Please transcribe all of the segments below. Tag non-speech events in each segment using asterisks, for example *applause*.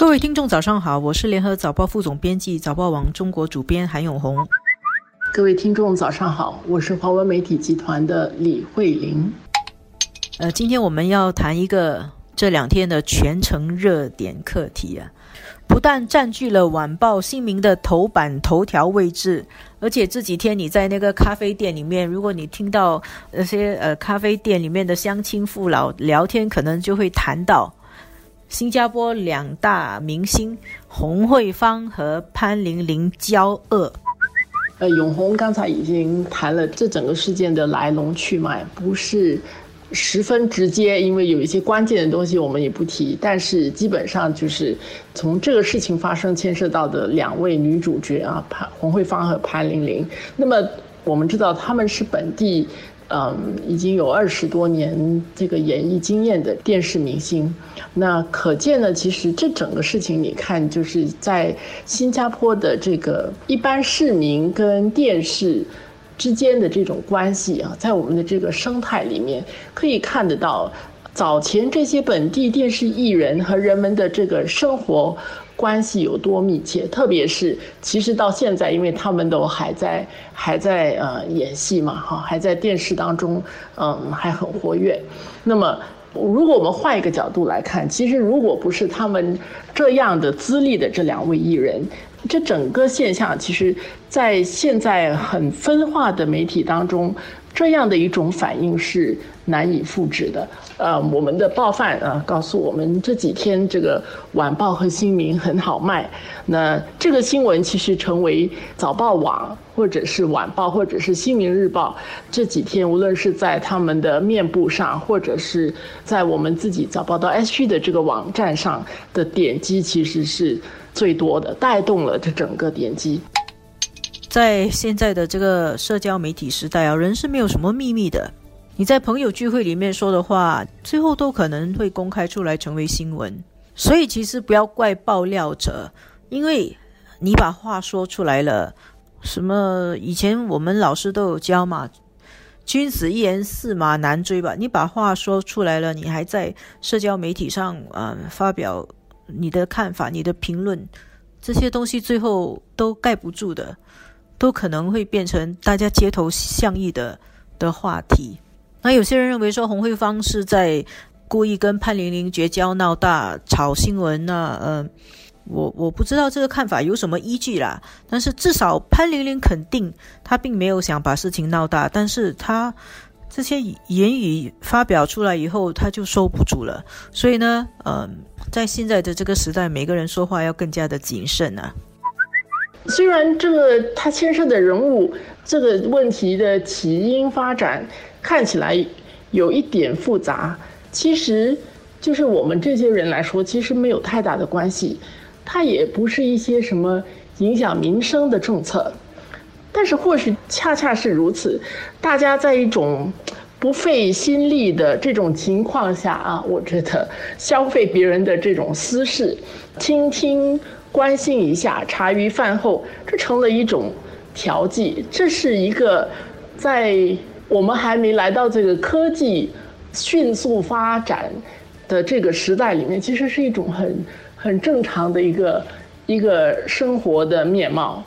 各位听众，早上好，我是联合早报副总编辑、早报网中国主编韩永红。各位听众，早上好，我是华文媒体集团的李慧玲。呃，今天我们要谈一个这两天的全程热点课题啊，不但占据了晚报新民的头版头条位置，而且这几天你在那个咖啡店里面，如果你听到那些呃咖啡店里面的乡亲父老聊天，可能就会谈到。新加坡两大明星洪慧芳和潘玲玲交恶。呃，永红刚才已经谈了这整个事件的来龙去脉，不是十分直接，因为有一些关键的东西我们也不提。但是基本上就是从这个事情发生牵涉到的两位女主角啊，潘洪慧芳和潘玲玲。那么我们知道他们是本地。嗯，已经有二十多年这个演艺经验的电视明星，那可见呢，其实这整个事情，你看就是在新加坡的这个一般市民跟电视之间的这种关系啊，在我们的这个生态里面可以看得到，早前这些本地电视艺人和人们的这个生活。关系有多密切？特别是其实到现在，因为他们都还在还在呃演戏嘛，哈，还在电视当中，嗯，还很活跃。那么，如果我们换一个角度来看，其实如果不是他们这样的资历的这两位艺人，这整个现象，其实在现在很分化的媒体当中。这样的一种反应是难以复制的。呃，我们的报贩啊告诉我们，这几天这个晚报和新民很好卖。那这个新闻其实成为早报网或者是晚报或者是新民日报这几天，无论是在他们的面部上，或者是在我们自己早报到 S 区的这个网站上的点击，其实是最多的，带动了这整个点击。在现在的这个社交媒体时代啊，人是没有什么秘密的。你在朋友聚会里面说的话，最后都可能会公开出来成为新闻。所以其实不要怪爆料者，因为你把话说出来了。什么以前我们老师都有教嘛，“君子一言，驷马难追”吧。你把话说出来了，你还在社交媒体上啊发表你的看法、你的评论，这些东西最后都盖不住的。都可能会变成大家街头巷议的的话题。那有些人认为说洪慧芳是在故意跟潘玲玲绝交闹大炒新闻那呃，我我不知道这个看法有什么依据啦。但是至少潘玲玲肯定她并没有想把事情闹大，但是她这些言语发表出来以后，她就收不住了。所以呢，呃，在现在的这个时代，每个人说话要更加的谨慎啊。虽然这个他牵涉的人物这个问题的起因发展看起来有一点复杂，其实就是我们这些人来说，其实没有太大的关系。它也不是一些什么影响民生的政策，但是或许恰恰是如此，大家在一种不费心力的这种情况下啊，我觉得消费别人的这种私事，倾听。关心一下，茶余饭后，这成了一种调剂。这是一个在我们还没来到这个科技迅速发展的这个时代里面，其实是一种很很正常的一个一个生活的面貌。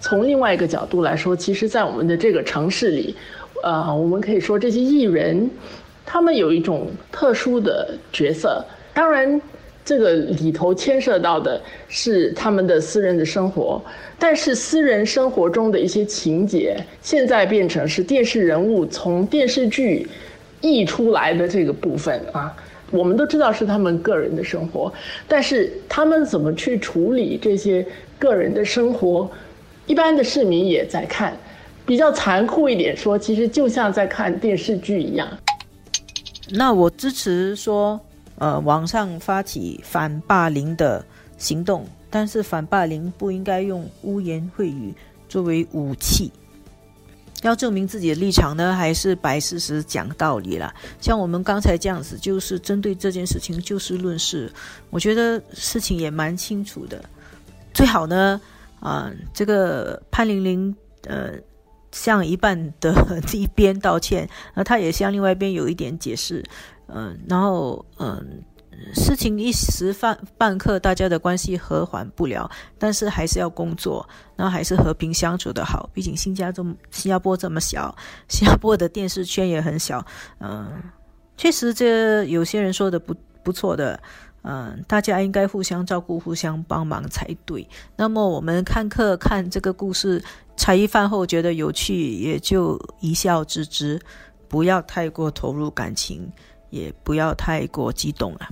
从另外一个角度来说，其实，在我们的这个城市里，呃，我们可以说这些艺人，他们有一种特殊的角色。当然。这个里头牵涉到的是他们的私人的生活，但是私人生活中的一些情节，现在变成是电视人物从电视剧溢出来的这个部分啊。我们都知道是他们个人的生活，但是他们怎么去处理这些个人的生活，一般的市民也在看。比较残酷一点说，其实就像在看电视剧一样。那我支持说。呃，网上发起反霸凌的行动，但是反霸凌不应该用污言秽语作为武器。要证明自己的立场呢，还是摆事实、讲道理啦？像我们刚才这样子，就是针对这件事情就事论事。我觉得事情也蛮清楚的。最好呢，啊，这个潘玲玲，呃，向一半的 *laughs* 一边道歉，那他也向另外一边有一点解释。嗯，然后嗯，事情一时半半刻大家的关系和缓不了，但是还是要工作，然后还是和平相处的好。毕竟新加这新加坡这么小，新加坡的电视圈也很小，嗯，确实这有些人说的不不错的。嗯，大家应该互相照顾、互相帮忙才对。那么我们看客看这个故事，茶余饭后觉得有趣，也就一笑置之，不要太过投入感情，也不要太过激动了。